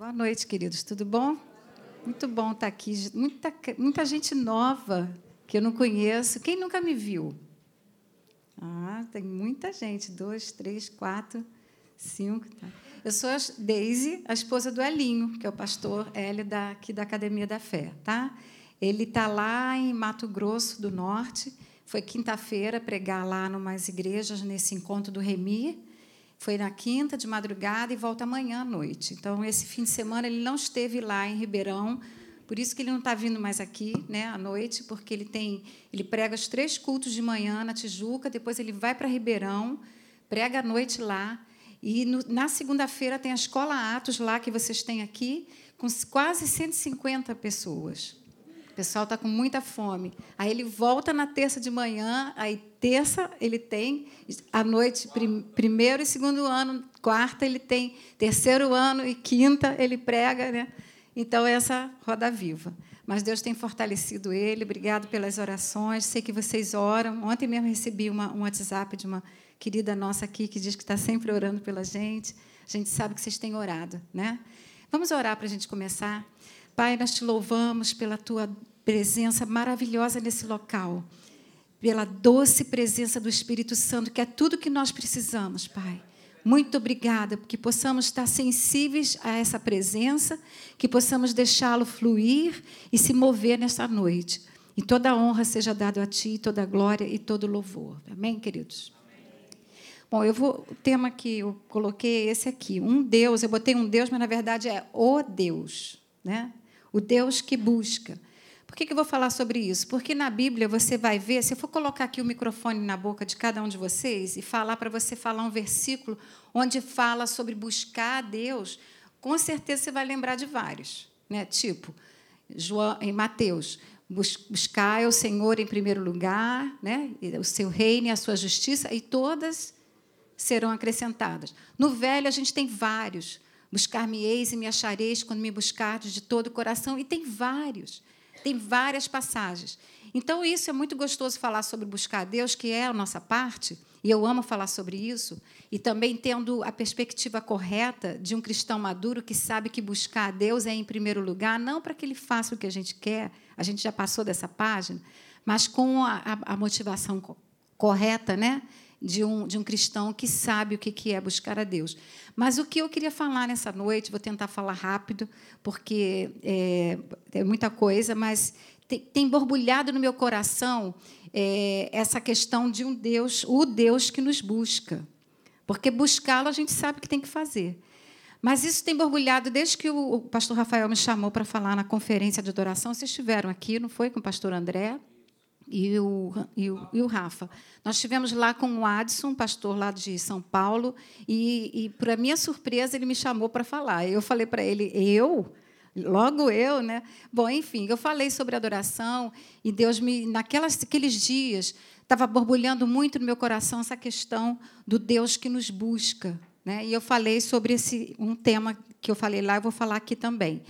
Boa noite, queridos. Tudo bom? Muito bom estar aqui. Muita, muita gente nova que eu não conheço. Quem nunca me viu? Ah, tem muita gente. Dois, três, quatro, cinco. Tá. Eu sou a Daisy, a esposa do Elinho, que é o pastor Hélio da, aqui da Academia da Fé. Tá? Ele está lá em Mato Grosso do Norte. Foi quinta-feira pregar lá numas igrejas nesse encontro do Remi. Foi na quinta de madrugada e volta amanhã à noite. Então, esse fim de semana ele não esteve lá em Ribeirão, por isso que ele não está vindo mais aqui, né, à noite, porque ele tem, ele prega os três cultos de manhã na Tijuca, depois ele vai para Ribeirão, prega à noite lá, e no, na segunda-feira tem a escola Atos lá que vocês têm aqui, com quase 150 pessoas. Pessoal está com muita fome. Aí ele volta na terça de manhã, aí terça ele tem, à noite, prim, primeiro e segundo ano, quarta ele tem, terceiro ano e quinta ele prega, né? Então, essa roda viva. Mas Deus tem fortalecido ele. Obrigado pelas orações. Sei que vocês oram. Ontem mesmo recebi uma, um WhatsApp de uma querida nossa aqui que diz que está sempre orando pela gente. A gente sabe que vocês têm orado, né? Vamos orar para a gente começar. Pai, nós te louvamos pela tua presença maravilhosa nesse local, pela doce presença do Espírito Santo, que é tudo que nós precisamos, Pai. Muito obrigada, porque possamos estar sensíveis a essa presença, que possamos deixá-lo fluir e se mover nesta noite. E toda honra seja dada a Ti, toda glória e todo louvor. Amém, queridos? Bom, eu vou, o tema que eu coloquei é esse aqui. Um Deus, eu botei um Deus, mas na verdade é o Deus. Né? O Deus que busca. Por que, que eu vou falar sobre isso? Porque na Bíblia você vai ver, se eu for colocar aqui o microfone na boca de cada um de vocês e falar para você falar um versículo onde fala sobre buscar a Deus, com certeza você vai lembrar de vários. Né? Tipo, João, em Mateus, buscar o Senhor em primeiro lugar, né? o seu reino e a sua justiça, e todas serão acrescentadas. No Velho, a gente tem vários. Buscar-me-eis e me achareis quando me buscardes de todo o coração, e tem vários. Tem várias passagens. Então, isso é muito gostoso falar sobre buscar a Deus, que é a nossa parte, e eu amo falar sobre isso, e também tendo a perspectiva correta de um cristão maduro que sabe que buscar a Deus é em primeiro lugar, não para que ele faça o que a gente quer, a gente já passou dessa página, mas com a, a, a motivação correta, né? De um, de um cristão que sabe o que é buscar a Deus. Mas o que eu queria falar nessa noite, vou tentar falar rápido, porque é, é muita coisa, mas tem, tem, borbulhado no meu coração é, essa questão de um Deus, o Deus que nos busca. Porque buscá-lo a gente sabe que tem que fazer. Mas isso tem borbulhado desde que o pastor Rafael me chamou para falar na conferência de adoração. Vocês estiveram aqui, não foi? Com o pastor André e o, e o, e o Rafa. Nós estivemos lá com o Adson, pastor lá de São Paulo, e, e para minha surpresa, ele me chamou para falar. Eu falei para ele, eu? Logo eu, né? Bom, enfim, eu falei sobre adoração e Deus me, naquelas, aqueles dias, estava borbulhando muito no meu coração essa questão do Deus que nos busca, né? E eu falei sobre esse um tema que eu falei lá, eu vou falar aqui também.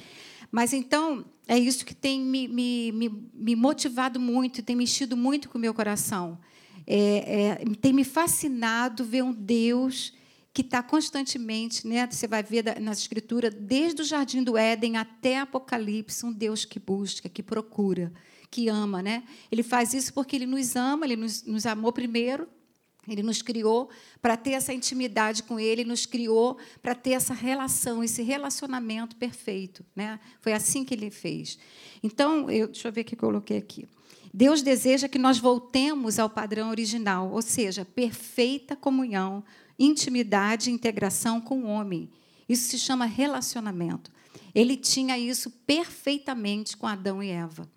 Mas então é isso que tem me, me, me, me motivado muito, tem mexido muito com o meu coração. É, é, tem me fascinado ver um Deus que está constantemente, né? Você vai ver na Escritura, desde o Jardim do Éden até Apocalipse, um Deus que busca, que procura, que ama, né? Ele faz isso porque ele nos ama, ele nos, nos amou primeiro, ele nos criou para ter essa intimidade com Ele, nos criou para ter essa relação, esse relacionamento perfeito. Né? Foi assim que Ele fez. Então, eu, deixa eu ver o que eu coloquei aqui. Deus deseja que nós voltemos ao padrão original, ou seja, perfeita comunhão, intimidade e integração com o homem. Isso se chama relacionamento. Ele tinha isso perfeitamente com Adão e Eva.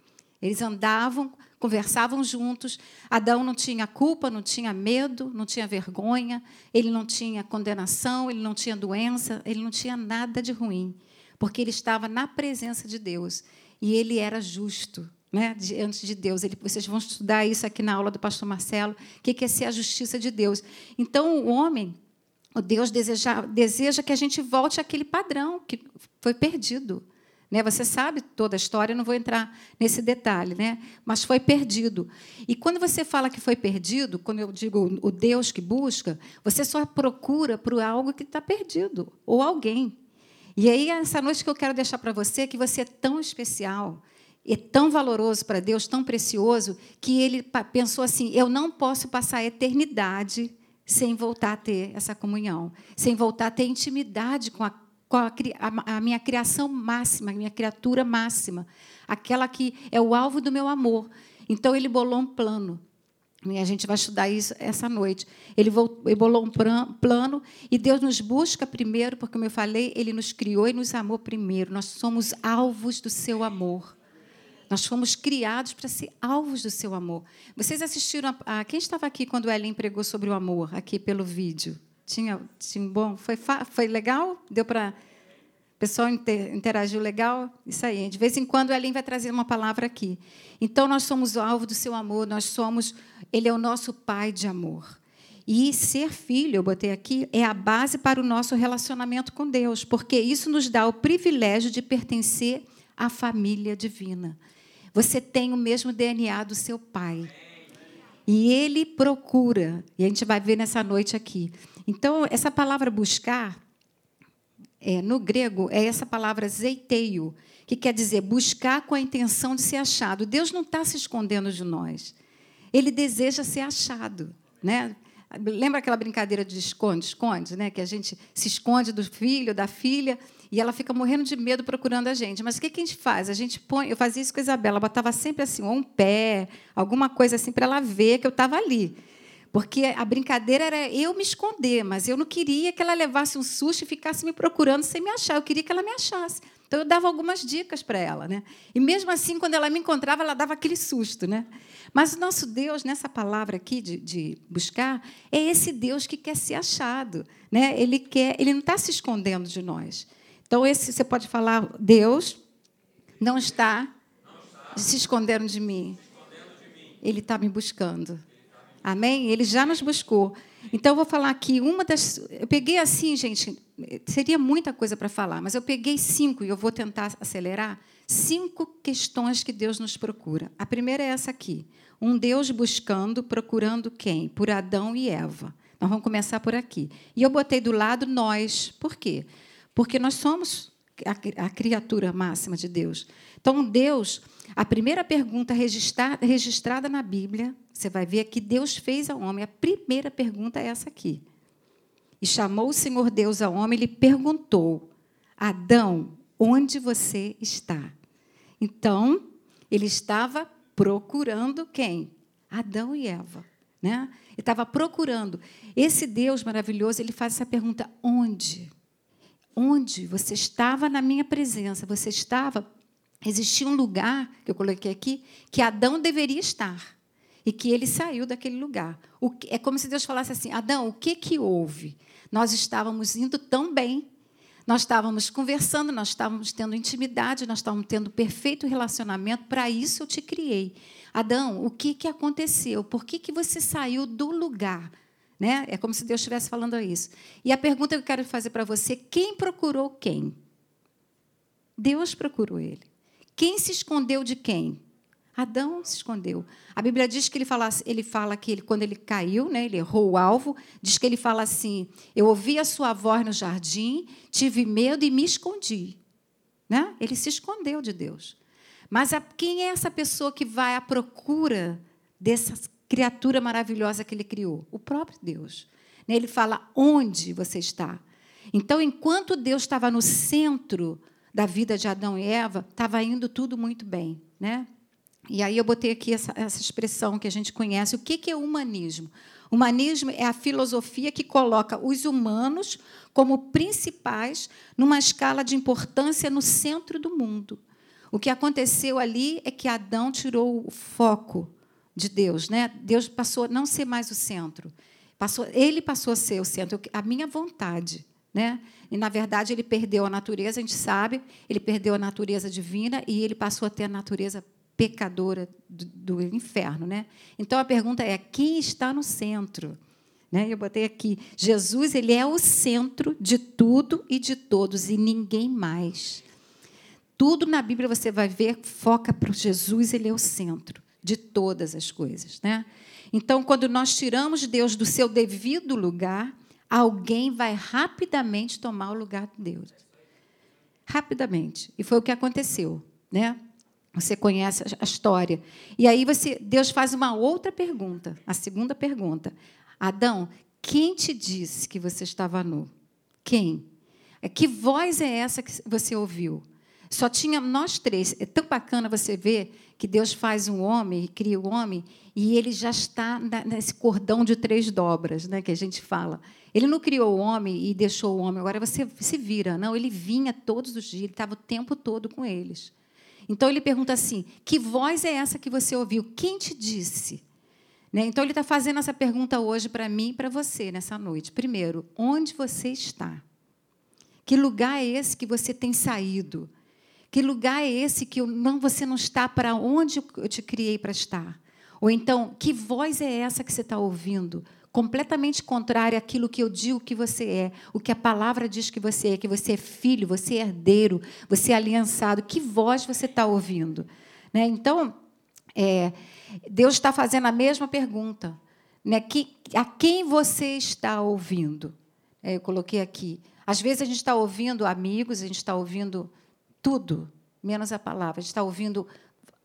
Eles andavam conversavam juntos. Adão não tinha culpa, não tinha medo, não tinha vergonha, ele não tinha condenação, ele não tinha doença, ele não tinha nada de ruim, porque ele estava na presença de Deus e ele era justo. Né, diante de Deus. Ele, vocês vão estudar isso aqui na aula do pastor Marcelo, o que é ser a justiça de Deus. Então, o homem, o Deus deseja, deseja que a gente volte àquele padrão que foi perdido. Né? Você sabe toda a história, não vou entrar nesse detalhe, né? mas foi perdido. E quando você fala que foi perdido, quando eu digo o Deus que busca, você só procura por algo que está perdido, ou alguém. E aí, essa noite que eu quero deixar para você é que você é tão especial, é tão valoroso para Deus, tão precioso, que ele pensou assim: eu não posso passar a eternidade sem voltar a ter essa comunhão, sem voltar a ter intimidade com a, com a, a, a minha criação máxima, a minha criatura máxima, aquela que é o alvo do meu amor. Então, ele bolou um plano. E a gente vai estudar isso essa noite. Ele bolou um plano e Deus nos busca primeiro, porque, como eu falei, Ele nos criou e nos amou primeiro. Nós somos alvos do seu amor. Nós fomos criados para ser alvos do seu amor. Vocês assistiram a, quem estava aqui quando Ellen pregou sobre o amor aqui pelo vídeo? Tinha, tinha bom, foi foi legal? Deu para pessoal interagiu legal? Isso aí. De vez em quando a Ellen vai trazer uma palavra aqui. Então nós somos o alvo do seu amor, nós somos, ele é o nosso pai de amor. E ser filho, eu botei aqui, é a base para o nosso relacionamento com Deus, porque isso nos dá o privilégio de pertencer à família divina. Você tem o mesmo DNA do seu pai. E ele procura, e a gente vai ver nessa noite aqui. Então, essa palavra buscar, é, no grego, é essa palavra zeiteio, que quer dizer buscar com a intenção de ser achado. Deus não está se escondendo de nós. Ele deseja ser achado. Né? Lembra aquela brincadeira de esconde, esconde, né? que a gente se esconde do filho, da filha, e ela fica morrendo de medo procurando a gente. Mas o que, a gente faz? A gente põe, eu fazia isso com a Isabela, botava sempre assim, um pé, alguma coisa assim, para ela ver que eu estava ali. Porque a brincadeira era eu me esconder, mas eu não queria que ela levasse um susto e ficasse me procurando sem me achar. Eu queria que ela me achasse. Então eu dava algumas dicas para ela, né? E mesmo assim, quando ela me encontrava, ela dava aquele susto, né? Mas o nosso Deus, nessa palavra aqui de, de buscar, é esse Deus que quer ser achado, né? Ele quer, ele não está se escondendo de nós. Então, esse você pode falar, Deus não está, se escondendo de mim. Ele está me buscando. Amém? Ele já nos buscou. Então, eu vou falar aqui uma das. Eu peguei assim, gente, seria muita coisa para falar, mas eu peguei cinco e eu vou tentar acelerar. Cinco questões que Deus nos procura. A primeira é essa aqui: um Deus buscando, procurando quem? Por Adão e Eva. Nós vamos começar por aqui. E eu botei do lado nós. Por quê? porque nós somos a, criatura máxima de Deus. Então, Deus, a primeira pergunta registrada na Bíblia, você vai ver que Deus fez ao homem. A primeira pergunta é essa aqui. E chamou o Senhor Deus ao homem e lhe perguntou: Adão, onde você está? Então, ele estava procurando quem? Adão e Eva. Né? Ele estava procurando. Esse Deus maravilhoso, ele faz essa pergunta: onde? onde você estava na minha presença, você estava. Existia um lugar, que eu coloquei aqui, que Adão deveria estar. E que ele saiu daquele lugar. é como se Deus falasse assim: Adão, o que, que houve? Nós estávamos indo tão bem, nós estávamos conversando, nós estávamos tendo intimidade, nós estávamos tendo perfeito relacionamento, para isso eu te criei. Adão, o que, que aconteceu? Por que, que você saiu do lugar? Né? É como se Deus estivesse falando isso. E a pergunta que eu quero fazer para você: quem procurou quem? Deus procurou ele. Quem se escondeu de quem? Adão se escondeu. A Bíblia diz que ele fala, ele fala que ele, quando ele caiu, né, ele errou o alvo, diz que ele fala assim: Eu ouvi a sua voz no jardim, tive medo e me escondi. Né? Ele se escondeu de Deus. Mas a, quem é essa pessoa que vai à procura dessas criatura maravilhosa que ele criou? O próprio Deus. Né, ele fala: onde você está? Então, enquanto Deus estava no centro da vida de Adão e Eva, estava indo tudo muito bem. Né? E aí eu botei aqui essa, essa expressão que a gente conhece. O que, que é humanismo? Humanismo é a filosofia que coloca os humanos como principais numa escala de importância no centro do mundo. O que aconteceu ali é que Adão tirou o foco de Deus, né? Deus passou a não ser mais o centro. Passou, ele passou a ser o centro, a minha vontade, né? E na verdade ele perdeu a natureza, a gente sabe, ele perdeu a natureza divina e ele passou a ter a natureza pecadora do, do inferno, né? Então a pergunta é: quem está no centro? Né? Eu botei aqui, Jesus ele é o centro de tudo e de todos e ninguém mais. Tudo na Bíblia você vai ver foca para Jesus, ele é o centro de todas as coisas. Né? Então, quando nós tiramos Deus do seu devido lugar, alguém vai rapidamente tomar o lugar de Deus. rapidamente. E foi o que aconteceu, né? Você conhece a história. E aí você, Deus faz uma outra pergunta, a segunda pergunta. Adão, quem te disse que você estava nu? Quem? É, que voz é essa que você ouviu? Só tinha nós três. É tão bacana você ver que Deus faz um homem, cria o um homem, e ele já está nesse cordão de três dobras, né, que a gente fala. Ele não criou o homem e deixou o homem, agora você se vira. Não, ele vinha todos os dias, ele estava o tempo todo com eles. Então ele pergunta assim: que voz é essa que você ouviu? Quem te disse? Né? Então ele está fazendo essa pergunta hoje para mim e para você nessa noite. Primeiro, onde você está? Que lugar é esse que você tem saído? Que lugar é esse que eu, não, você não está para onde eu te criei para estar? Ou então, que voz é essa que você está ouvindo? Completamente contrária àquilo que eu digo que você é, o que a palavra diz que você é, que você é filho, você é herdeiro, você é aliançado. Que voz você está ouvindo? Né? Então, é, Deus está fazendo a mesma pergunta. Né? Que, a quem você está ouvindo? É, eu coloquei aqui. Às vezes a gente está ouvindo amigos, a gente está ouvindo tudo, menos a palavra. A gente está ouvindo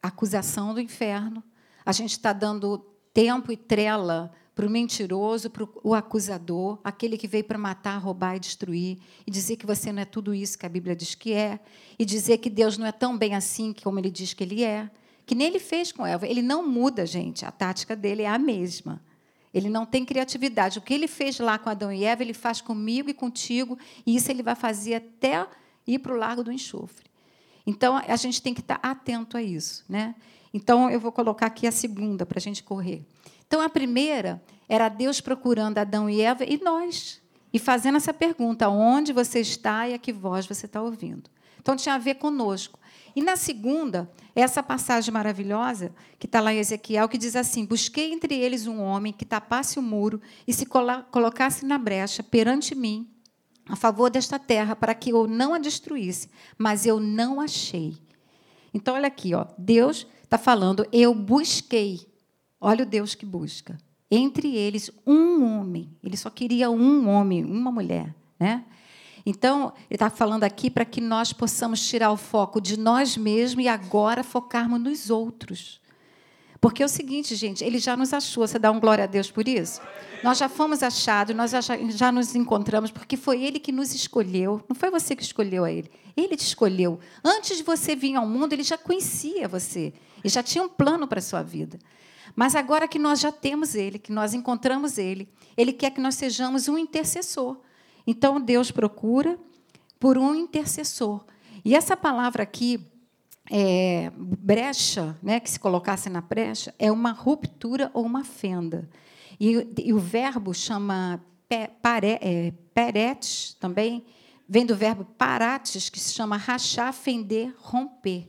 acusação do inferno, a gente está dando tempo e trela para o mentiroso, para o acusador, aquele que veio para matar, roubar e destruir, e dizer que você não é tudo isso que a Bíblia diz que é, e dizer que Deus não é tão bem assim como ele diz que ele é. Que nem ele fez com Eva. Ele não muda, gente. A tática dele é a mesma. Ele não tem criatividade. O que ele fez lá com Adão e Eva, ele faz comigo e contigo, e isso ele vai fazer até ir para o Largo do Enxofre. Então, a gente tem que estar atento a isso. Né? Então, eu vou colocar aqui a segunda para a gente correr. Então, a primeira era Deus procurando Adão e Eva e nós, e fazendo essa pergunta: onde você está e a que voz você está ouvindo? Então, tinha a ver conosco. E na segunda, essa passagem maravilhosa, que está lá em Ezequiel, que diz assim: Busquei entre eles um homem que tapasse o muro e se colocasse na brecha perante mim a favor desta terra para que eu não a destruísse, mas eu não achei. Então, olha aqui, ó, Deus está falando, eu busquei. Olha o Deus que busca. Entre eles, um homem. Ele só queria um homem, uma mulher. Né? Então, ele está falando aqui para que nós possamos tirar o foco de nós mesmos e agora focarmos nos outros. Porque é o seguinte, gente, ele já nos achou. Você dá um glória a Deus por isso? Nós já fomos achados, nós já, já nos encontramos, porque foi ele que nos escolheu. Não foi você que escolheu a ele. Ele te escolheu. Antes de você vir ao mundo, ele já conhecia você. E já tinha um plano para a sua vida. Mas agora que nós já temos ele, que nós encontramos ele, ele quer que nós sejamos um intercessor. Então, Deus procura por um intercessor. E essa palavra aqui, é, brecha, né, que se colocasse na brecha, é uma ruptura ou uma fenda. E, e o verbo chama pe, pare, é, peretes, também, vem do verbo parates, que se chama rachar, fender, romper.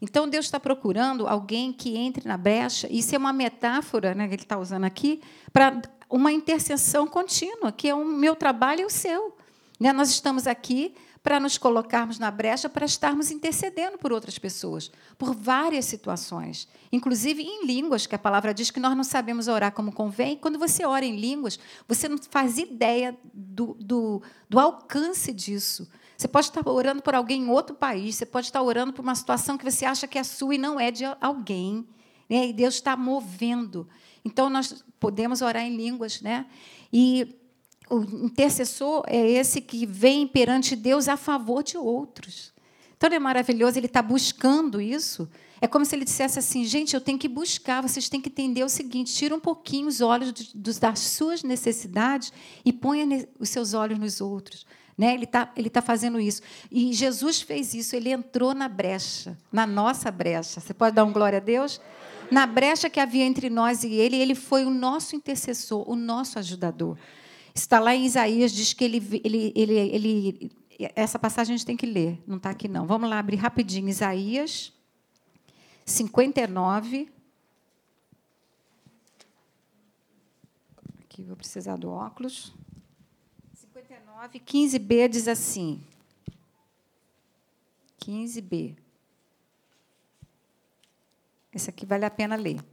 Então, Deus está procurando alguém que entre na brecha. Isso é uma metáfora né, que ele está usando aqui para uma intercessão contínua, que é o meu trabalho e o seu. Né? Nós estamos aqui para nos colocarmos na brecha, para estarmos intercedendo por outras pessoas, por várias situações, inclusive em línguas, que a palavra diz que nós não sabemos orar como convém. Quando você ora em línguas, você não faz ideia do, do, do alcance disso. Você pode estar orando por alguém em outro país, você pode estar orando por uma situação que você acha que é sua e não é de alguém. Né? E Deus está movendo. Então, nós podemos orar em línguas. Né? E o intercessor é esse que vem perante Deus a favor de outros. Então é maravilhoso, ele está buscando isso. É como se ele dissesse assim: gente, eu tenho que buscar, vocês têm que entender o seguinte: tira um pouquinho os olhos das suas necessidades e ponha os seus olhos nos outros. Né? Ele está ele tá fazendo isso. E Jesus fez isso, ele entrou na brecha, na nossa brecha. Você pode dar um glória a Deus? Na brecha que havia entre nós e ele, ele foi o nosso intercessor, o nosso ajudador. Está lá em Isaías, diz que ele, ele, ele, ele essa passagem a gente tem que ler, não está aqui não. Vamos lá abrir rapidinho. Isaías 59. Aqui vou precisar do óculos. 59, 15b diz assim. 15b. Esse aqui vale a pena ler.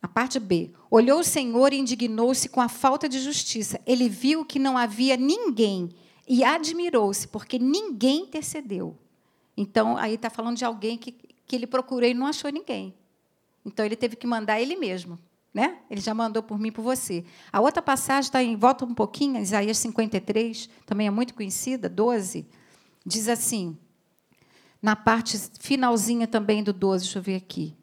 A parte B. Olhou o Senhor e indignou-se com a falta de justiça. Ele viu que não havia ninguém e admirou-se, porque ninguém intercedeu. Então, aí está falando de alguém que, que ele procurou e não achou ninguém. Então, ele teve que mandar ele mesmo. Né? Ele já mandou por mim por você. A outra passagem está em, volta um pouquinho, Isaías 53, também é muito conhecida, 12, diz assim, na parte finalzinha também do 12, deixa eu ver aqui.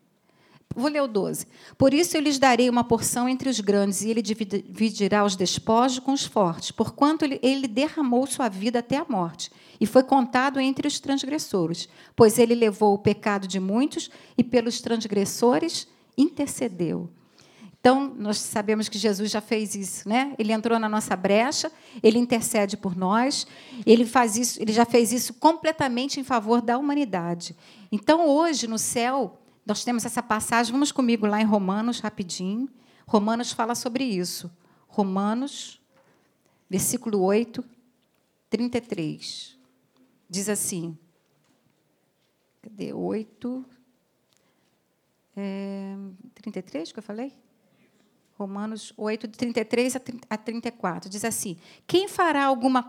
Vou ler o 12. Por isso eu lhes darei uma porção entre os grandes, e ele dividirá os despojos com os fortes, porquanto ele derramou sua vida até a morte, e foi contado entre os transgressores, pois ele levou o pecado de muitos e pelos transgressores intercedeu. Então, nós sabemos que Jesus já fez isso, né? Ele entrou na nossa brecha, ele intercede por nós, ele faz isso, ele já fez isso completamente em favor da humanidade. Então, hoje no céu, nós temos essa passagem, vamos comigo lá em Romanos, rapidinho. Romanos fala sobre isso. Romanos, versículo 8, 33. Diz assim. Cadê? 8. É, 33 que eu falei? Romanos 8, de 33 a 34, diz assim: Quem fará alguma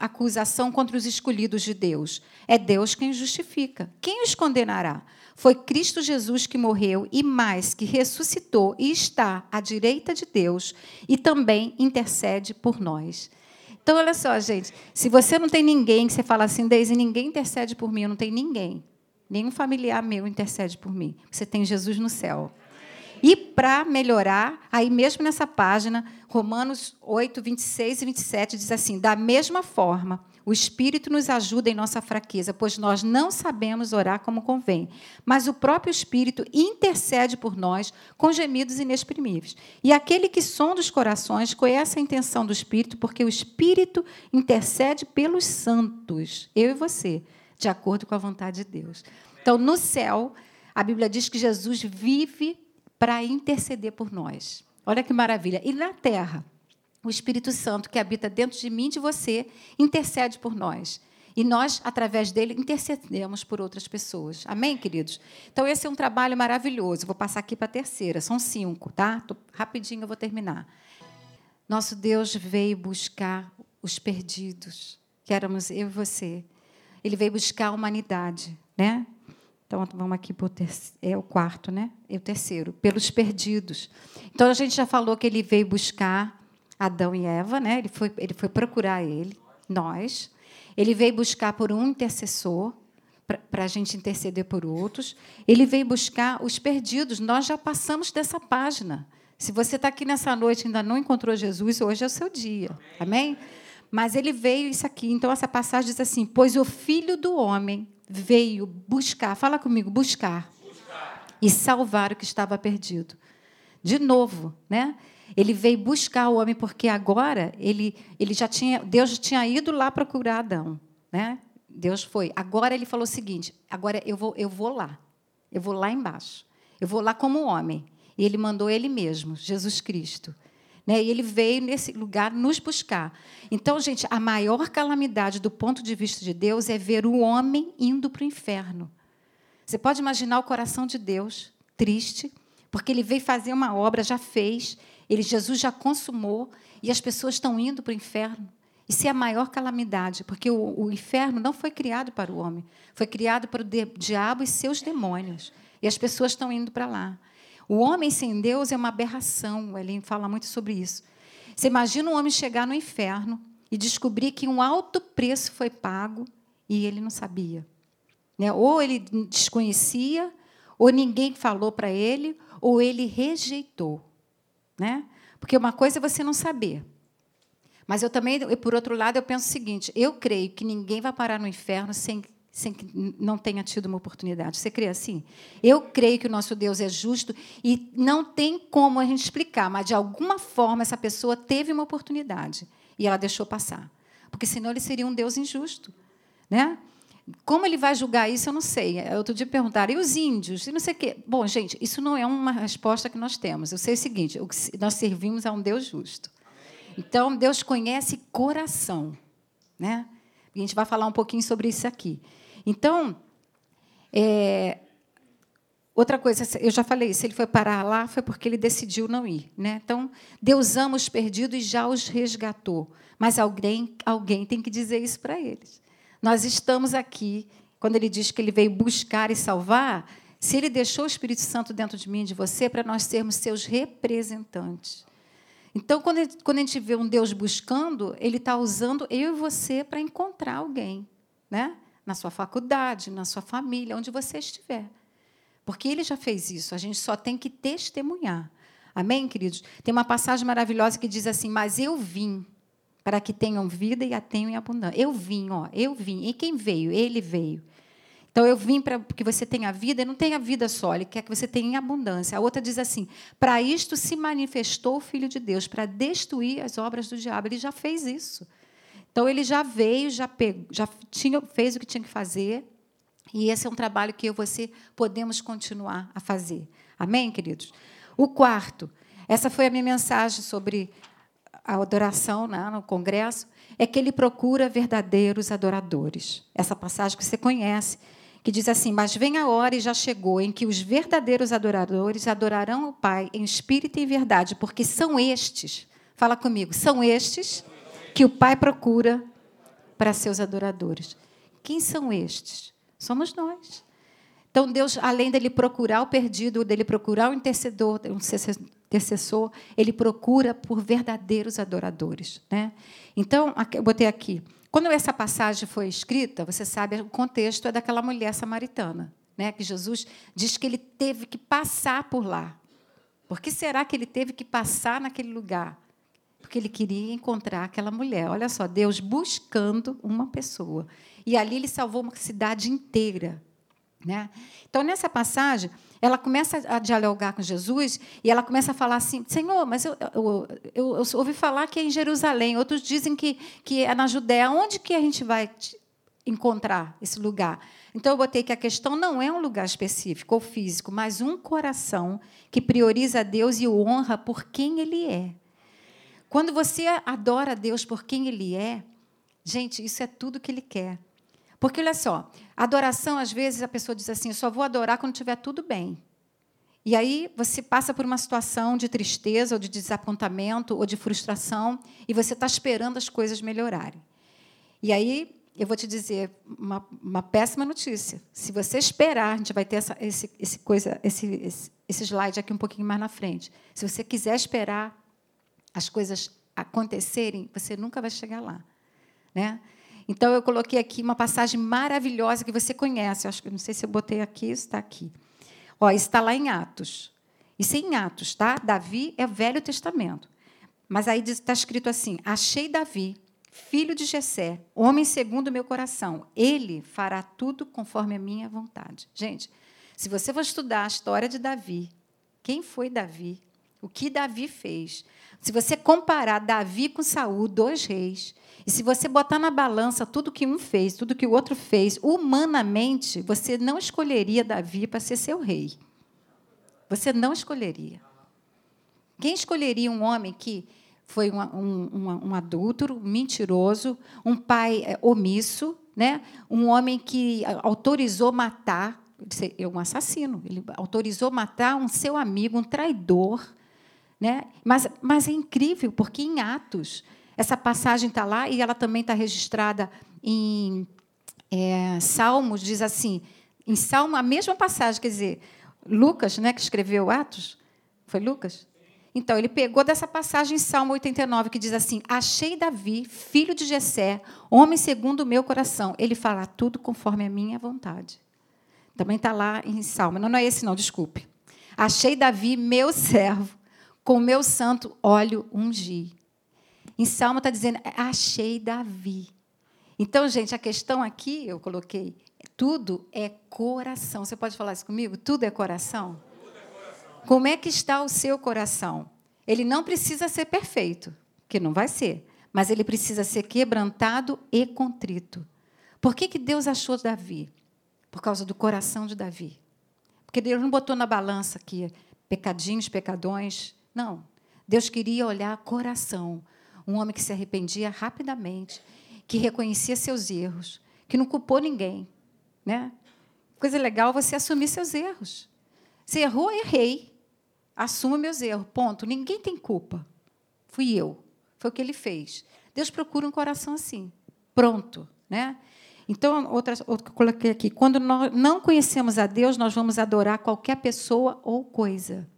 acusação contra os escolhidos de Deus? É Deus quem justifica. Quem os condenará? Foi Cristo Jesus que morreu e mais, que ressuscitou e está à direita de Deus e também intercede por nós. Então, olha só, gente, se você não tem ninguém que você fala assim, Deise, ninguém intercede por mim, eu não tenho ninguém. Nenhum familiar meu intercede por mim. Você tem Jesus no céu. E para melhorar, aí mesmo nessa página, Romanos 8, 26 e 27 diz assim: da mesma forma, o Espírito nos ajuda em nossa fraqueza, pois nós não sabemos orar como convém. Mas o próprio Espírito intercede por nós com gemidos inexprimíveis. E aquele que sonda os corações conhece a intenção do Espírito, porque o Espírito intercede pelos santos, eu e você, de acordo com a vontade de Deus. Então, no céu, a Bíblia diz que Jesus vive para interceder por nós. Olha que maravilha. E na terra, o Espírito Santo que habita dentro de mim e de você intercede por nós. E nós, através dele, intercedemos por outras pessoas. Amém, queridos? Então, esse é um trabalho maravilhoso. Vou passar aqui para a terceira. São cinco, tá? Tô, rapidinho eu vou terminar. Nosso Deus veio buscar os perdidos, que éramos eu e você. Ele veio buscar a humanidade, né? Então, vamos aqui para o terceiro, é o quarto, né? É o terceiro, pelos perdidos. Então, a gente já falou que ele veio buscar Adão e Eva, né? Ele foi, ele foi procurar ele, nós. Ele veio buscar por um intercessor, para a gente interceder por outros. Ele veio buscar os perdidos. Nós já passamos dessa página. Se você está aqui nessa noite e ainda não encontrou Jesus, hoje é o seu dia. Amém? Mas ele veio isso aqui. Então, essa passagem diz assim: Pois o filho do homem veio buscar, fala comigo, buscar, buscar, e salvar o que estava perdido. De novo, né? Ele veio buscar o homem porque agora ele, ele já tinha, Deus tinha ido lá procurar Adão, né? Deus foi. Agora ele falou o seguinte: agora eu vou, eu vou lá, eu vou lá embaixo, eu vou lá como homem. E ele mandou ele mesmo, Jesus Cristo. Né? E ele veio nesse lugar nos buscar. Então, gente, a maior calamidade do ponto de vista de Deus é ver o homem indo para o inferno. Você pode imaginar o coração de Deus triste, porque ele veio fazer uma obra, já fez, ele Jesus já consumou e as pessoas estão indo para o inferno. Isso é a maior calamidade, porque o, o inferno não foi criado para o homem, foi criado para o de, diabo e seus demônios. E as pessoas estão indo para lá. O homem sem Deus é uma aberração. Ele fala muito sobre isso. Você imagina um homem chegar no inferno e descobrir que um alto preço foi pago e ele não sabia. Né? Ou ele desconhecia, ou ninguém falou para ele, ou ele rejeitou. Né? Porque uma coisa é você não saber. Mas eu também, por outro lado, eu penso o seguinte: eu creio que ninguém vai parar no inferno sem sem que não tenha tido uma oportunidade. Você crê assim? Eu creio que o nosso Deus é justo e não tem como a gente explicar, mas de alguma forma essa pessoa teve uma oportunidade e ela deixou passar. Porque senão ele seria um Deus injusto. Né? Como ele vai julgar isso, eu não sei. Outro dia perguntaram, e os índios? E não sei o quê. Bom, gente, isso não é uma resposta que nós temos. Eu sei o seguinte: nós servimos a um Deus justo. Então, Deus conhece coração. Né? A gente vai falar um pouquinho sobre isso aqui. Então, é, Outra coisa, eu já falei, se ele foi parar lá, foi porque ele decidiu não ir. Né? Então, Deus ama os perdidos e já os resgatou. Mas alguém, alguém tem que dizer isso para eles. Nós estamos aqui, quando ele diz que ele veio buscar e salvar, se ele deixou o Espírito Santo dentro de mim e de você, para nós sermos seus representantes. Então, quando, quando a gente vê um Deus buscando, ele está usando eu e você para encontrar alguém, né? na sua faculdade, na sua família, onde você estiver. Porque ele já fez isso, a gente só tem que testemunhar. Amém, queridos? Tem uma passagem maravilhosa que diz assim: Mas eu vim para que tenham vida e a tenham em abundância. Eu vim, ó, eu vim. E quem veio? Ele veio. Então eu vim para que você tenha vida, e não tenha vida só, ele quer que você tenha em abundância. A outra diz assim: para isto se manifestou o Filho de Deus, para destruir as obras do diabo. Ele já fez isso. Então ele já veio, já, pegou, já tinha, fez o que tinha que fazer, e esse é um trabalho que eu e você podemos continuar a fazer. Amém, queridos? O quarto, essa foi a minha mensagem sobre a adoração né, no congresso, é que ele procura verdadeiros adoradores. Essa passagem que você conhece, que diz assim: Mas vem a hora e já chegou em que os verdadeiros adoradores adorarão o Pai em espírito e em verdade, porque são estes, fala comigo, são estes que o Pai procura para seus adoradores. Quem são estes? Somos nós. Então, Deus, além dele procurar o perdido, dele procurar o intercedor, um intercessor, ele procura por verdadeiros adoradores. Né? Então, eu botei aqui. Quando essa passagem foi escrita, você sabe, o contexto é daquela mulher samaritana, né? que Jesus diz que ele teve que passar por lá. Por que será que ele teve que passar naquele lugar? porque ele queria encontrar aquela mulher. Olha só, Deus buscando uma pessoa. E ali ele salvou uma cidade inteira. Né? Então, nessa passagem, ela começa a dialogar com Jesus e ela começa a falar assim: Senhor, mas eu, eu, eu, eu ouvi falar que é em Jerusalém, outros dizem que, que é na Judéia. Onde que a gente vai encontrar esse lugar? Então, eu botei que a questão não é um lugar específico ou físico, mas um coração que prioriza a Deus e o honra por quem Ele é. Quando você adora a Deus por quem Ele é, gente, isso é tudo que Ele quer. Porque olha só, adoração, às vezes a pessoa diz assim: só vou adorar quando estiver tudo bem. E aí você passa por uma situação de tristeza, ou de desapontamento, ou de frustração, e você está esperando as coisas melhorarem. E aí eu vou te dizer uma, uma péssima notícia. Se você esperar, a gente vai ter essa, esse, esse, coisa, esse, esse slide aqui um pouquinho mais na frente. Se você quiser esperar as coisas acontecerem, você nunca vai chegar lá, né? Então eu coloquei aqui uma passagem maravilhosa que você conhece. acho que não sei se eu botei aqui, está aqui. Ó, está lá em Atos. Isso é em Atos, tá? Davi é Velho Testamento. Mas aí está escrito assim: Achei Davi, filho de Jessé, homem segundo o meu coração. Ele fará tudo conforme a minha vontade. Gente, se você for estudar a história de Davi, quem foi Davi? O que Davi fez? Se você comparar Davi com Saul, dois reis, e se você botar na balança tudo que um fez, tudo que o outro fez, humanamente, você não escolheria Davi para ser seu rei. Você não escolheria. Quem escolheria um homem que foi um, um, um adúltero, mentiroso, um pai é, omisso, né? um homem que autorizou matar, é um assassino, ele autorizou matar um seu amigo, um traidor, né? Mas, mas é incrível, porque em Atos, essa passagem está lá e ela também está registrada em é, Salmos, diz assim, em Salmo, a mesma passagem, quer dizer, Lucas, né, que escreveu Atos, foi Lucas? Então, ele pegou dessa passagem em Salmo 89, que diz assim: Achei Davi, filho de Jessé, homem segundo o meu coração. Ele fala tudo conforme a minha vontade. Também está lá em Salmo. Não, não é esse, não, desculpe. Achei Davi, meu servo, com meu santo óleo ungi. Em Salmo está dizendo, achei Davi. Então, gente, a questão aqui, eu coloquei, tudo é coração. Você pode falar isso comigo? Tudo é coração? Tudo é coração. Como é que está o seu coração? Ele não precisa ser perfeito, que não vai ser, mas ele precisa ser quebrantado e contrito. Por que, que Deus achou Davi? Por causa do coração de Davi. Porque Deus não botou na balança aqui pecadinhos, pecadões, não. Deus queria olhar coração. Um homem que se arrependia rapidamente, que reconhecia seus erros, que não culpou ninguém. Né? Coisa legal você assumir seus erros. Você errou, errei. Assumo meus erros. Ponto. Ninguém tem culpa. Fui eu. Foi o que ele fez. Deus procura um coração assim. Pronto. Né? Então, outra, outra coloquei aqui. Quando nós não conhecemos a Deus, nós vamos adorar qualquer pessoa ou coisa.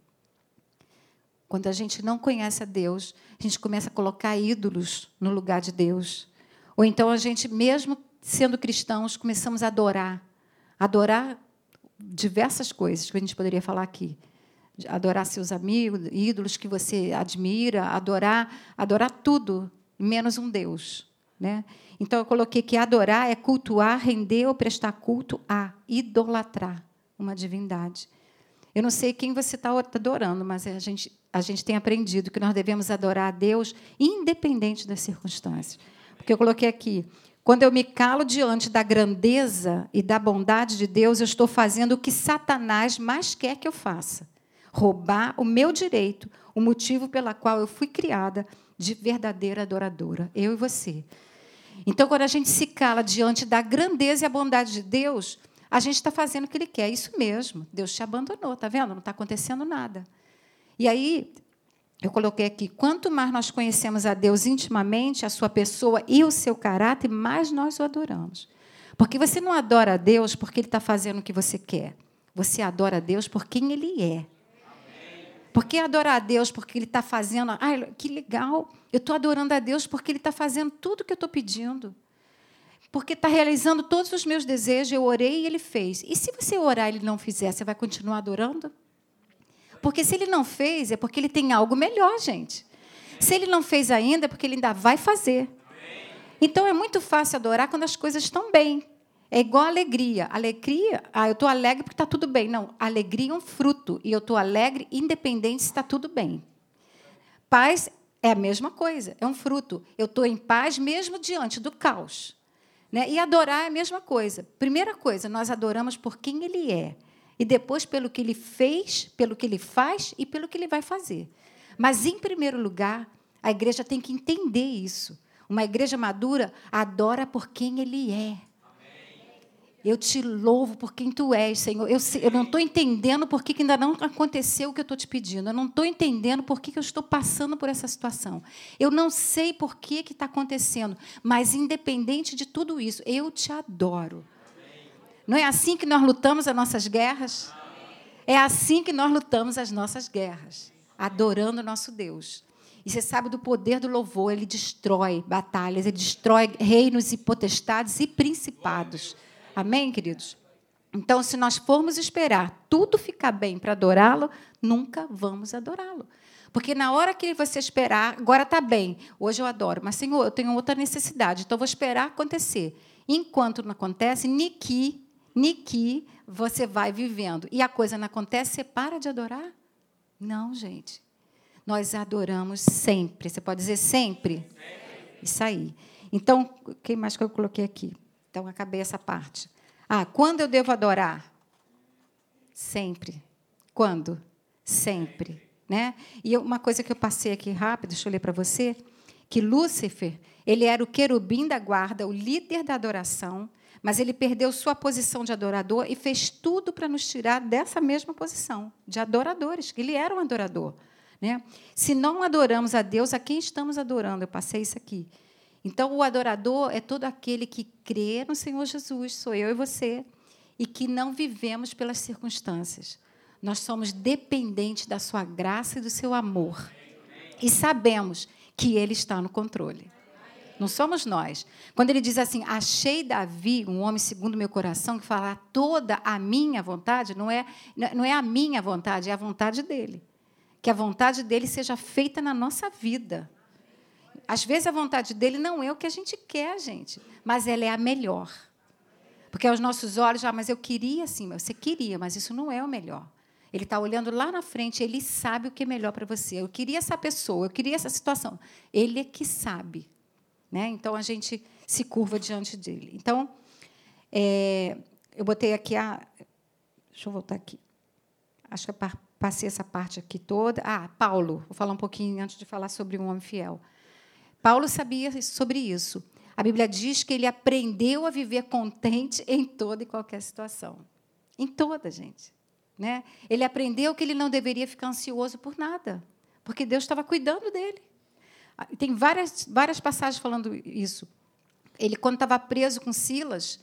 Quando a gente não conhece a Deus, a gente começa a colocar ídolos no lugar de Deus. Ou então a gente, mesmo sendo cristãos, começamos a adorar. Adorar diversas coisas que a gente poderia falar aqui. Adorar seus amigos, ídolos que você admira, adorar, adorar tudo, menos um Deus. Né? Então eu coloquei que adorar é cultuar, render ou prestar culto a idolatrar uma divindade. Eu não sei quem você está adorando, mas a gente, a gente tem aprendido que nós devemos adorar a Deus independente das circunstâncias. Porque eu coloquei aqui, quando eu me calo diante da grandeza e da bondade de Deus, eu estou fazendo o que Satanás mais quer que eu faça: roubar o meu direito, o motivo pela qual eu fui criada de verdadeira adoradora, eu e você. Então, quando a gente se cala diante da grandeza e a bondade de Deus, a gente está fazendo o que Ele quer. Isso mesmo. Deus te abandonou, tá vendo? Não está acontecendo nada. E aí, eu coloquei aqui: quanto mais nós conhecemos a Deus intimamente, a sua pessoa e o seu caráter, mais nós o adoramos. Porque você não adora a Deus porque Ele está fazendo o que você quer. Você adora a Deus por quem Ele é. Porque adorar a Deus porque Ele está fazendo. Ai, que legal! Eu estou adorando a Deus porque Ele está fazendo tudo o que eu estou pedindo porque está realizando todos os meus desejos. Eu orei e ele fez. E se você orar e ele não fizer, você vai continuar adorando? Porque se ele não fez, é porque ele tem algo melhor, gente. Se ele não fez ainda, é porque ele ainda vai fazer. Então é muito fácil adorar quando as coisas estão bem. É igual alegria. Alegria, ah, eu estou alegre porque está tudo bem. Não, alegria é um fruto. E eu estou alegre independente se está tudo bem. Paz é a mesma coisa, é um fruto. Eu estou em paz mesmo diante do caos. Né? E adorar é a mesma coisa. Primeira coisa, nós adoramos por quem Ele é. E depois pelo que Ele fez, pelo que Ele faz e pelo que Ele vai fazer. Mas, em primeiro lugar, a igreja tem que entender isso. Uma igreja madura adora por quem Ele é. Eu te louvo por quem tu és, Senhor. Eu, eu não estou entendendo por que ainda não aconteceu o que eu estou te pedindo. Eu não estou entendendo por que eu estou passando por essa situação. Eu não sei por que está acontecendo. Mas, independente de tudo isso, eu te adoro. Não é assim que nós lutamos as nossas guerras? É assim que nós lutamos as nossas guerras, adorando o nosso Deus. E você sabe do poder do louvor, ele destrói batalhas, ele destrói reinos e potestades e principados. Amém, queridos? Então, se nós formos esperar tudo ficar bem para adorá-lo, nunca vamos adorá-lo. Porque na hora que você esperar, agora está bem, hoje eu adoro, mas, Senhor, eu tenho outra necessidade, então vou esperar acontecer. Enquanto não acontece, Niki, Niki, você vai vivendo. E a coisa não acontece, você para de adorar? Não, gente. Nós adoramos sempre. Você pode dizer sempre? Isso aí. Então, o que mais que eu coloquei aqui? Então, acabei essa parte. Ah, quando eu devo adorar? Sempre. Quando? Sempre. Né? E uma coisa que eu passei aqui rápido, deixa eu ler para você, que Lúcifer, ele era o querubim da guarda, o líder da adoração, mas ele perdeu sua posição de adorador e fez tudo para nos tirar dessa mesma posição, de adoradores, ele era um adorador. Né? Se não adoramos a Deus, a quem estamos adorando? Eu passei isso aqui. Então, o adorador é todo aquele que crê no Senhor Jesus, sou eu e você, e que não vivemos pelas circunstâncias. Nós somos dependentes da sua graça e do seu amor. E sabemos que ele está no controle. Não somos nós. Quando ele diz assim, achei Davi, um homem segundo meu coração, que fala toda a minha vontade, não é, não é a minha vontade, é a vontade dele. Que a vontade dele seja feita na nossa vida. Às vezes a vontade dele não é o que a gente quer, gente, mas ela é a melhor. Porque aos nossos olhos, ah, mas eu queria sim, você queria, mas isso não é o melhor. Ele está olhando lá na frente, ele sabe o que é melhor para você. Eu queria essa pessoa, eu queria essa situação. Ele é que sabe. Né? Então a gente se curva diante dele. Então, é, eu botei aqui a. Deixa eu voltar aqui. Acho que passei essa parte aqui toda. Ah, Paulo. Vou falar um pouquinho antes de falar sobre um homem fiel. Paulo sabia sobre isso. A Bíblia diz que ele aprendeu a viver contente em toda e qualquer situação. Em toda, gente. Né? Ele aprendeu que ele não deveria ficar ansioso por nada, porque Deus estava cuidando dele. Tem várias, várias passagens falando isso. Ele, quando estava preso com Silas,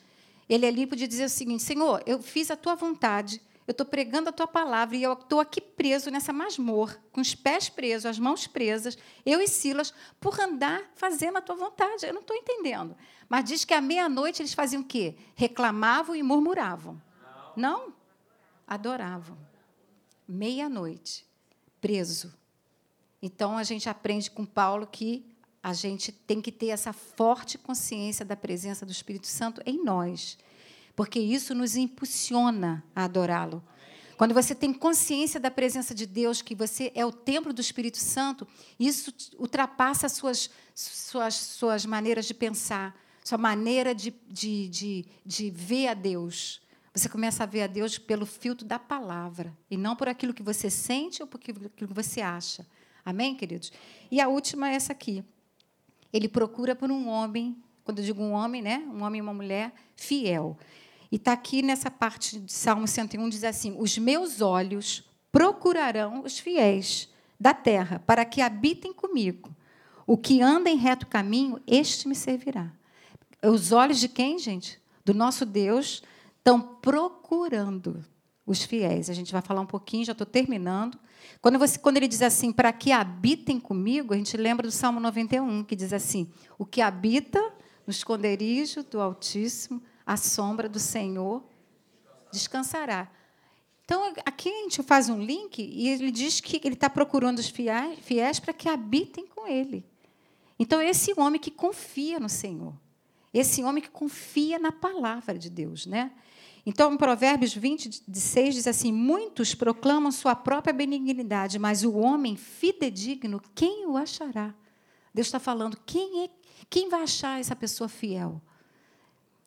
ele ali podia dizer o seguinte: Senhor, eu fiz a tua vontade, eu estou pregando a tua palavra e eu estou aqui preso nessa masmorra, com os pés presos, as mãos presas, eu e Silas, por andar fazendo a tua vontade. Eu não estou entendendo. Mas diz que à meia-noite eles faziam o quê? Reclamavam e murmuravam. Não? não? Adoravam. Meia-noite, preso. Então a gente aprende com Paulo que a gente tem que ter essa forte consciência da presença do Espírito Santo em nós, porque isso nos impulsiona a adorá-lo. Quando você tem consciência da presença de Deus, que você é o templo do Espírito Santo, isso ultrapassa suas, suas, suas maneiras de pensar, sua maneira de, de, de, de ver a Deus. Você começa a ver a Deus pelo filtro da palavra, e não por aquilo que você sente ou por aquilo que você acha. Amém, queridos? E a última é essa aqui. Ele procura por um homem, quando eu digo um homem, né? um homem e uma mulher, fiel. E está aqui nessa parte de Salmo 101, diz assim: Os meus olhos procurarão os fiéis da terra, para que habitem comigo. O que anda em reto caminho, este me servirá. Os olhos de quem, gente? Do nosso Deus estão procurando os fiéis. A gente vai falar um pouquinho, já estou terminando. Quando, você, quando ele diz assim, para que habitem comigo, a gente lembra do Salmo 91, que diz assim: o que habita no esconderijo do Altíssimo, a sombra do Senhor descansará. Então, aqui a gente faz um link e ele diz que ele está procurando os fiéis, fiéis para que habitem com ele. Então, esse homem que confia no Senhor, esse homem que confia na palavra de Deus, né? Então, em Provérbios 26 diz assim: Muitos proclamam sua própria benignidade, mas o homem fidedigno, quem o achará? Deus está falando, quem, é, quem vai achar essa pessoa fiel?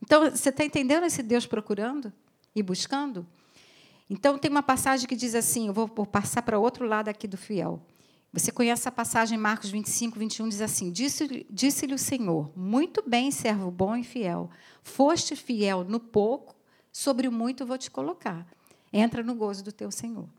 Então, você está entendendo esse Deus procurando e buscando? Então, tem uma passagem que diz assim: eu vou passar para outro lado aqui do fiel. Você conhece a passagem em Marcos 25, 21, diz assim: Disse-lhe disse o Senhor, muito bem, servo bom e fiel. Foste fiel no pouco, sobre o muito vou te colocar. Entra no gozo do teu Senhor.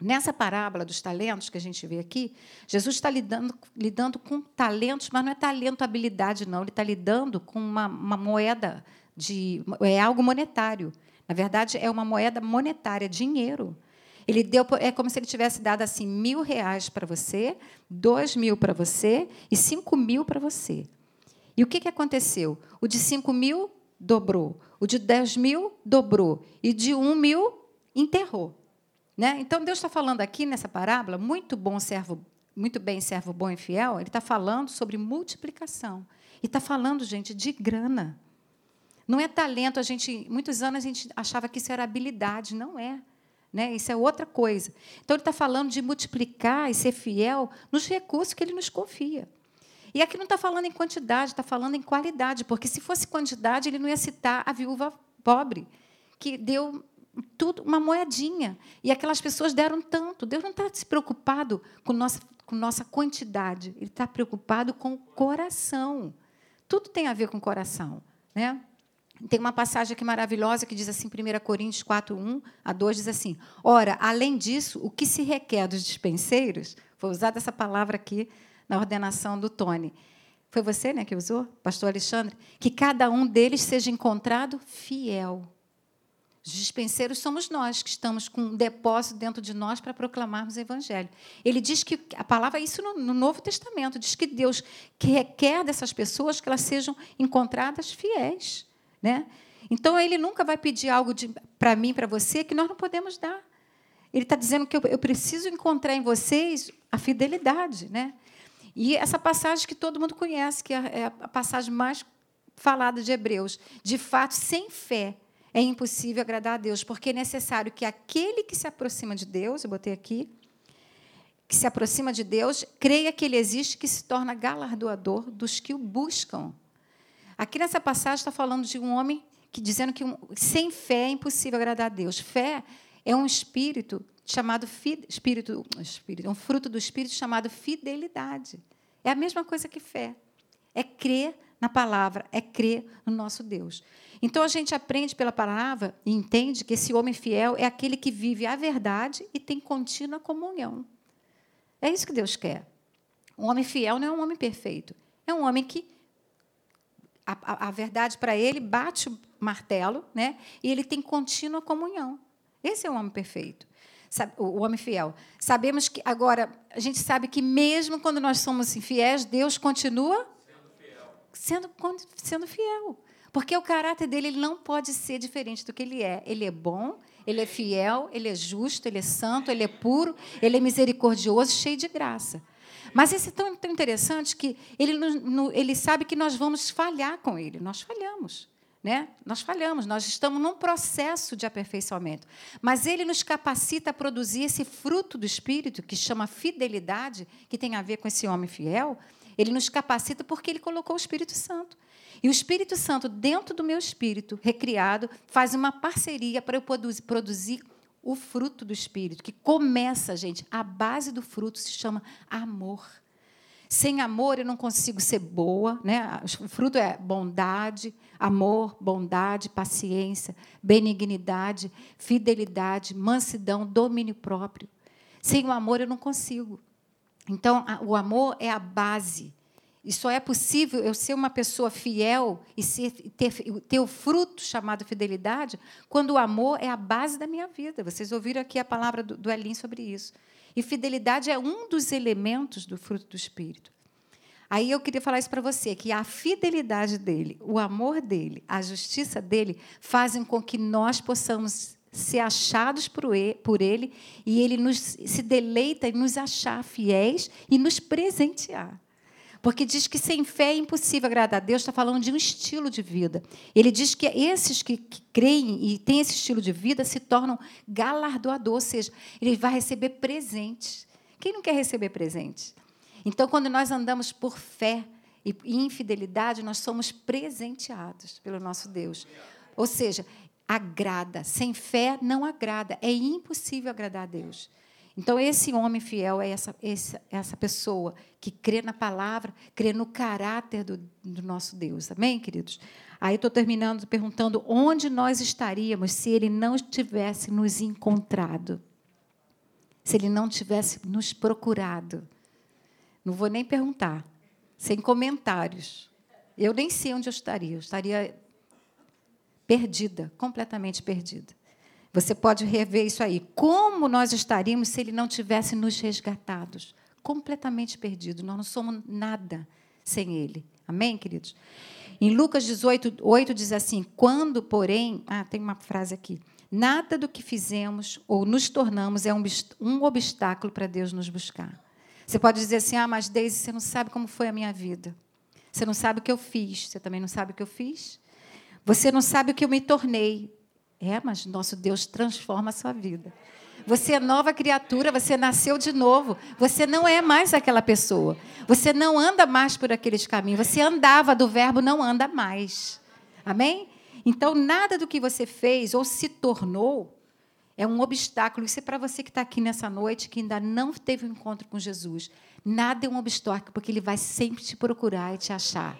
Nessa parábola dos talentos que a gente vê aqui, Jesus está lidando, lidando com talentos, mas não é talento, habilidade, não. Ele está lidando com uma, uma moeda de. É algo monetário. Na verdade, é uma moeda monetária, dinheiro. Ele deu, é como se ele tivesse dado assim mil reais para você, dois mil para você e cinco mil para você. E o que, que aconteceu? O de cinco mil dobrou. O de 10 mil dobrou. E de 1 mil enterrou. Né? Então, Deus está falando aqui nessa parábola, muito bom servo, muito bem, servo bom e fiel, ele está falando sobre multiplicação. E está falando, gente, de grana. Não é talento, a gente, muitos anos a gente achava que isso era habilidade, não é. Né? Isso é outra coisa. Então, ele está falando de multiplicar e ser fiel nos recursos que ele nos confia. E aqui não está falando em quantidade, está falando em qualidade, porque se fosse quantidade, ele não ia citar a viúva pobre, que deu tudo uma moedinha. E aquelas pessoas deram tanto. Deus não está se preocupado com nossa, com nossa quantidade, ele está preocupado com o coração. Tudo tem a ver com o coração. Né? Tem uma passagem aqui maravilhosa que diz assim, 1 Coríntios 4, 1 a 2, diz assim: Ora, além disso, o que se requer dos dispenseiros, vou usar essa palavra aqui na ordenação do Tony. Foi você né, que usou, pastor Alexandre? Que cada um deles seja encontrado fiel. Os dispenseiros somos nós, que estamos com um depósito dentro de nós para proclamarmos o Evangelho. Ele diz que, a palavra, isso no, no Novo Testamento, diz que Deus que requer dessas pessoas que elas sejam encontradas fiéis. Né? Então, ele nunca vai pedir algo para mim, para você, que nós não podemos dar. Ele está dizendo que eu, eu, preciso encontrar em vocês a fidelidade. Né? E essa passagem que todo mundo conhece, que é, é a passagem mais falada de Hebreus. De fato, sem fé é impossível agradar a Deus, porque é necessário que aquele que se aproxima de Deus, eu botei aqui, que se aproxima de Deus, creia que Ele existe, que se torna galardoador dos que o buscam. Aqui nessa passagem está falando de um homem que dizendo que um, sem fé é impossível agradar a Deus. Fé é um espírito chamado espírito, espírito, um fruto do espírito chamado fidelidade. É a mesma coisa que fé. É crer na palavra, é crer no nosso Deus. Então a gente aprende pela palavra e entende que esse homem fiel é aquele que vive a verdade e tem contínua comunhão. É isso que Deus quer. Um homem fiel não é um homem perfeito. É um homem que a, a, a verdade para ele bate o martelo, né? E ele tem contínua comunhão. Esse é o homem perfeito o homem fiel. Sabemos que agora a gente sabe que mesmo quando nós somos infiéis, Deus continua sendo fiel. Sendo, sendo fiel. Porque o caráter dele ele não pode ser diferente do que ele é. Ele é bom, ele é fiel, ele é justo, ele é santo, ele é puro, ele é misericordioso, cheio de graça. Mas isso é tão, tão interessante que ele, ele sabe que nós vamos falhar com ele. Nós falhamos. Né? Nós falhamos, nós estamos num processo de aperfeiçoamento. Mas ele nos capacita a produzir esse fruto do Espírito, que chama fidelidade, que tem a ver com esse homem fiel. Ele nos capacita porque ele colocou o Espírito Santo. E o Espírito Santo, dentro do meu espírito, recriado, faz uma parceria para eu produzir o fruto do Espírito, que começa, gente, a base do fruto se chama amor. Sem amor eu não consigo ser boa, né? O fruto é bondade, amor, bondade, paciência, benignidade, fidelidade, mansidão, domínio próprio. Sem o amor eu não consigo. Então, o amor é a base. E só é possível eu ser uma pessoa fiel e ser, ter, ter o fruto chamado fidelidade quando o amor é a base da minha vida. Vocês ouviram aqui a palavra do, do Elin sobre isso. E fidelidade é um dos elementos do fruto do Espírito. Aí eu queria falar isso para você, que a fidelidade dele, o amor dele, a justiça dele fazem com que nós possamos ser achados por ele e ele nos, se deleita em nos achar fiéis e nos presentear. Porque diz que sem fé é impossível agradar a Deus, está falando de um estilo de vida. Ele diz que esses que, que creem e têm esse estilo de vida se tornam galardoadores, ou seja, ele vai receber presentes. Quem não quer receber presentes? Então, quando nós andamos por fé e infidelidade, nós somos presenteados pelo nosso Deus. Ou seja, agrada. Sem fé não agrada. É impossível agradar a Deus. Então, esse homem fiel é essa, essa, essa pessoa que crê na palavra, crê no caráter do, do nosso Deus. Amém, queridos? Aí estou terminando perguntando onde nós estaríamos se ele não tivesse nos encontrado, se ele não tivesse nos procurado. Não vou nem perguntar, sem comentários. Eu nem sei onde eu estaria. Eu estaria perdida, completamente perdida. Você pode rever isso aí. Como nós estaríamos se ele não tivesse nos resgatados? Completamente perdido. Nós não somos nada sem ele. Amém, queridos? Em Lucas 18, 8 diz assim: Quando, porém. Ah, tem uma frase aqui. Nada do que fizemos ou nos tornamos é um, obstáculo para Deus nos buscar. Você pode dizer assim: Ah, mas Deise, você não sabe como foi a minha vida. Você não sabe o que eu fiz. Você também não sabe o que eu fiz. Você não sabe o que eu me tornei. É, mas nosso Deus transforma a sua vida. Você é nova criatura, você nasceu de novo. Você não é mais aquela pessoa. Você não anda mais por aqueles caminhos. Você andava do verbo, não anda mais. Amém? Então, nada do que você fez ou se tornou é um obstáculo. Isso é para você que está aqui nessa noite, que ainda não teve um encontro com Jesus. Nada é um obstáculo, porque Ele vai sempre te procurar e te achar.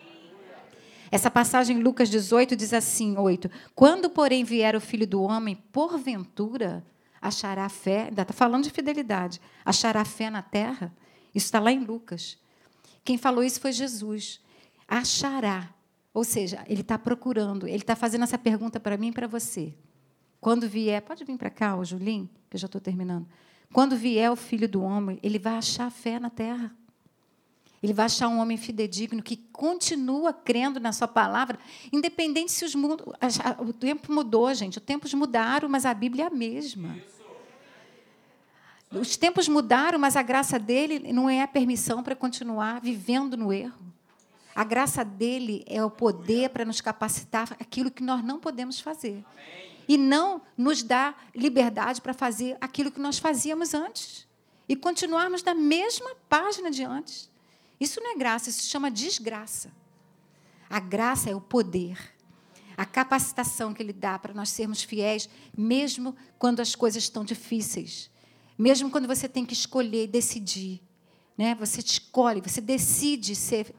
Essa passagem em Lucas 18 diz assim, 8. Quando, porém, vier o Filho do Homem, porventura achará fé, ainda está falando de fidelidade, achará fé na terra? Isso está lá em Lucas. Quem falou isso foi Jesus. Achará. Ou seja, ele está procurando, ele está fazendo essa pergunta para mim e para você. Quando vier, pode vir para cá, o que eu já estou terminando. Quando vier o filho do homem, ele vai achar fé na terra. Ele vai achar um homem fidedigno que continua crendo na sua palavra, independente se os mundo, o tempo mudou, gente. Os tempos mudaram, mas a Bíblia é a mesma. Os tempos mudaram, mas a graça dele não é a permissão para continuar vivendo no erro. A graça dele é o poder para nos capacitar aquilo que nós não podemos fazer. E não nos dá liberdade para fazer aquilo que nós fazíamos antes. E continuarmos na mesma página de antes. Isso não é graça, isso se chama desgraça. A graça é o poder, a capacitação que Ele dá para nós sermos fiéis, mesmo quando as coisas estão difíceis, mesmo quando você tem que escolher e decidir. Né? Você escolhe, você decide ser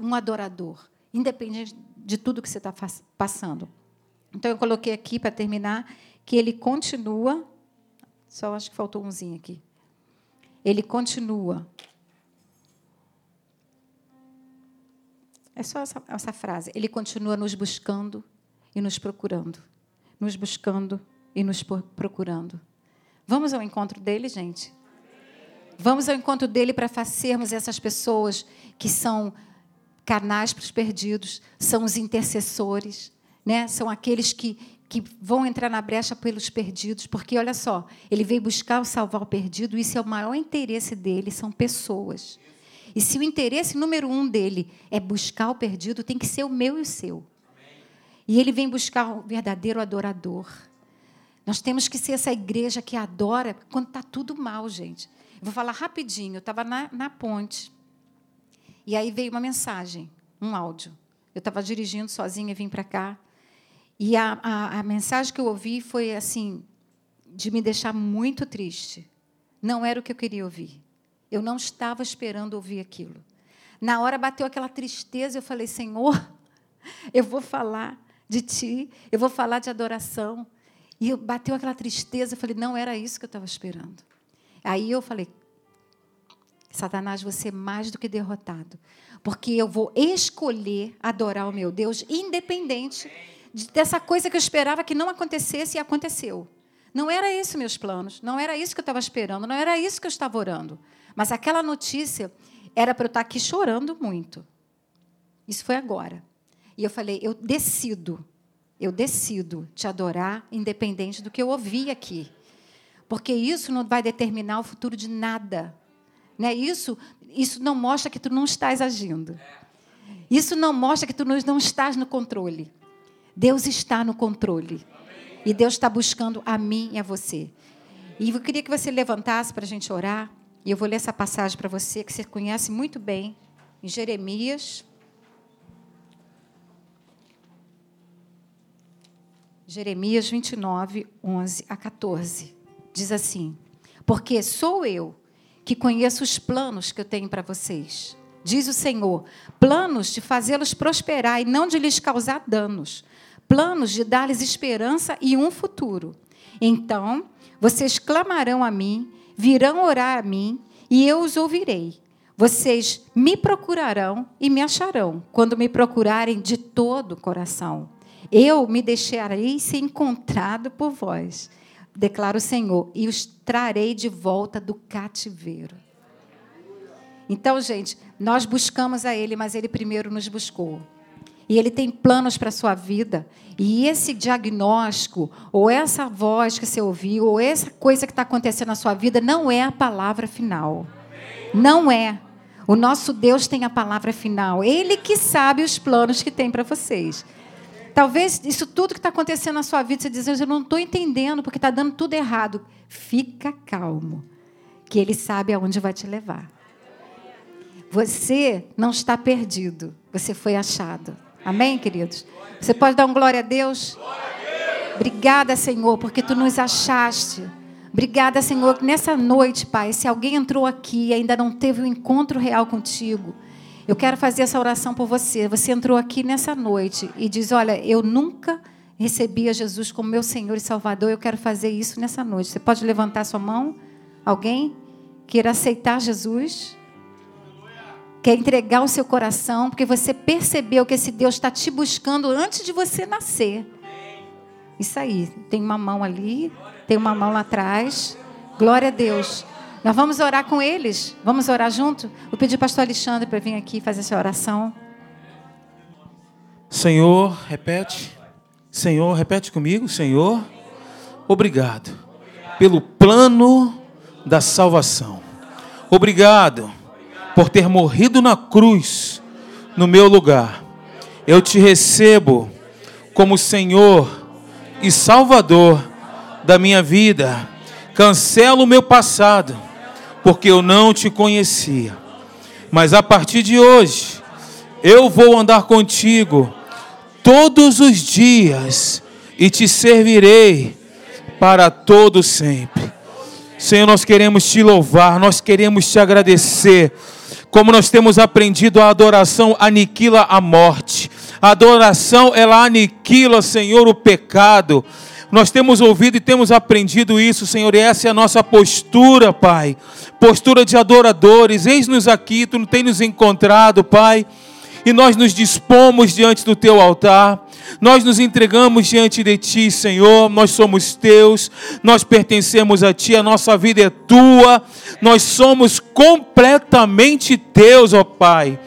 um adorador. independente de tudo que você está passando. Então, eu coloquei aqui, para terminar, que ele continua. Só acho que faltou umzinho aqui. Ele continua. É só essa, essa frase. Ele continua nos buscando e nos procurando. Nos buscando e nos procurando. Vamos ao encontro dele, gente? Vamos ao encontro dele para fazermos essas pessoas que são canais para os perdidos, são os intercessores, né? são aqueles que, que vão entrar na brecha pelos perdidos, porque olha só, ele veio buscar o salvar o perdido, isso é o maior interesse dele, são pessoas. E se o interesse número um dele é buscar o perdido, tem que ser o meu e o seu. E ele vem buscar o verdadeiro adorador. Nós temos que ser essa igreja que adora quando está tudo mal, gente. Vou falar rapidinho. Eu estava na, na ponte. E aí veio uma mensagem, um áudio. Eu estava dirigindo sozinha vim para cá. E a, a, a mensagem que eu ouvi foi assim, de me deixar muito triste. Não era o que eu queria ouvir. Eu não estava esperando ouvir aquilo. Na hora bateu aquela tristeza, eu falei: Senhor, eu vou falar de Ti, eu vou falar de adoração. E bateu aquela tristeza, eu falei: Não era isso que eu estava esperando. Aí eu falei: Satanás, você é mais do que derrotado, porque eu vou escolher adorar o meu Deus, independente dessa coisa que eu esperava que não acontecesse e aconteceu. Não era isso meus planos, não era isso que eu estava esperando, não era isso que eu estava orando. Mas aquela notícia era para eu estar aqui chorando muito. Isso foi agora. E eu falei: eu decido, eu decido te adorar, independente do que eu ouvi aqui porque isso não vai determinar o futuro de nada. Né? Isso, isso não mostra que tu não estás agindo. Isso não mostra que tu não estás no controle. Deus está no controle. E Deus está buscando a mim e a você. E eu queria que você levantasse para a gente orar. E eu vou ler essa passagem para você, que você conhece muito bem, em Jeremias. Jeremias 29, 11 a 14 diz assim: Porque sou eu que conheço os planos que eu tenho para vocês. Diz o Senhor: planos de fazê-los prosperar e não de lhes causar danos, planos de dar-lhes esperança e um futuro. Então, vocês clamarão a mim, virão orar a mim, e eu os ouvirei. Vocês me procurarão e me acharão, quando me procurarem de todo o coração. Eu me deixarei ser encontrado por vós declara o Senhor, e os trarei de volta do cativeiro. Então, gente, nós buscamos a Ele, mas Ele primeiro nos buscou. E Ele tem planos para a sua vida. E esse diagnóstico, ou essa voz que você ouviu, ou essa coisa que está acontecendo na sua vida, não é a palavra final. Não é. O nosso Deus tem a palavra final. Ele que sabe os planos que tem para vocês. Talvez isso tudo que está acontecendo na sua vida, você diz, eu não estou entendendo porque está dando tudo errado. Fica calmo, que Ele sabe aonde vai te levar. Você não está perdido, você foi achado. Amém, queridos? Você pode dar um glória a Deus? Obrigada, Senhor, porque tu nos achaste. Obrigada, Senhor, que nessa noite, Pai, se alguém entrou aqui e ainda não teve um encontro real contigo, eu quero fazer essa oração por você. Você entrou aqui nessa noite e diz: Olha, eu nunca recebi a Jesus como meu Senhor e Salvador. Eu quero fazer isso nessa noite. Você pode levantar sua mão? Alguém queira aceitar Jesus? Quer entregar o seu coração porque você percebeu que esse Deus está te buscando antes de você nascer. Isso aí. Tem uma mão ali, tem uma mão lá atrás. Glória a Deus. Nós vamos orar com eles. Vamos orar junto? Vou pedir ao pastor Alexandre para vir aqui fazer essa oração. Senhor, repete. Senhor, repete comigo. Senhor, obrigado pelo plano da salvação. Obrigado por ter morrido na cruz no meu lugar. Eu te recebo como Senhor e Salvador da minha vida. Cancelo o meu passado porque eu não te conhecia. Mas a partir de hoje, eu vou andar contigo todos os dias e te servirei para todo sempre. Senhor, nós queremos te louvar, nós queremos te agradecer Como nós temos aprendido, a adoração aniquila a morte. A adoração, ela aniquila, Senhor, o pecado. Nós temos ouvido e temos aprendido isso, Senhor, e essa é a nossa postura, Pai. Postura de adoradores. Eis-nos aqui, tu tem nos encontrado, Pai e nós nos dispomos diante do teu altar, nós nos entregamos diante de ti, Senhor. Nós somos teus, nós pertencemos a ti, a nossa vida é tua, nós somos completamente teus, ó Pai.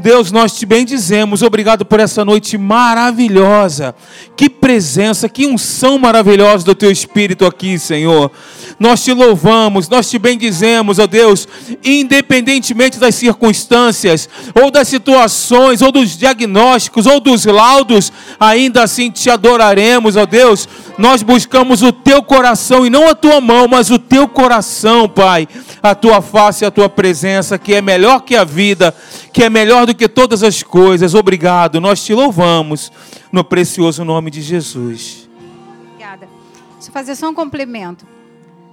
Deus, nós te bendizemos, obrigado por essa noite maravilhosa. Que presença, que unção maravilhosa do teu Espírito aqui, Senhor. Nós te louvamos, nós te bendizemos, ó Deus, independentemente das circunstâncias, ou das situações, ou dos diagnósticos, ou dos laudos, ainda assim te adoraremos, ó Deus. Nós buscamos o teu coração e não a tua mão, mas o teu coração, Pai. A tua face a tua presença, que é melhor que a vida, que é melhor do que todas as coisas. Obrigado, nós te louvamos no precioso nome de Jesus. Obrigada. Deixa eu fazer só um complemento.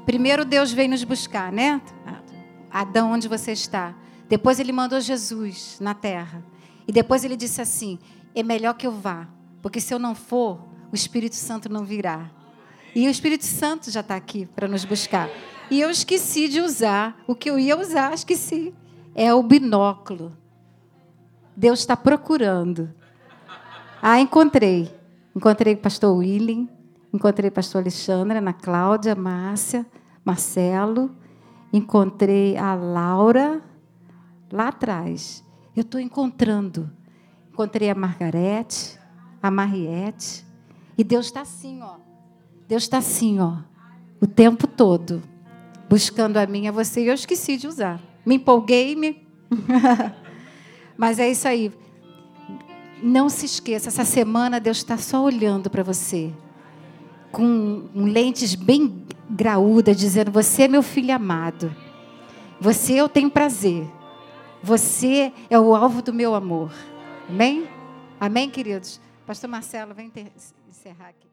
Primeiro Deus veio nos buscar, né? Adão, onde você está. Depois ele mandou Jesus na terra. E depois ele disse assim: é melhor que eu vá, porque se eu não for, o Espírito Santo não virá. E o Espírito Santo já está aqui para nos buscar. E eu esqueci de usar o que eu ia usar, esqueci. É o binóculo. Deus está procurando. Ah, encontrei. Encontrei o pastor William, encontrei o pastor Alexandre, Ana Cláudia, Márcia, Marcelo, encontrei a Laura lá atrás. Eu estou encontrando. Encontrei a Margarete, a Mariette. E Deus está assim, ó. Deus está assim, ó. O tempo todo. Buscando a mim, a você. E eu esqueci de usar. Me empolguei, me. Mas é isso aí. Não se esqueça, essa semana Deus está só olhando para você. Com lentes bem graúdas, dizendo: Você é meu filho amado. Você eu tenho prazer. Você é o alvo do meu amor. Amém? Amém, queridos? Pastor Marcelo, vem encerrar aqui.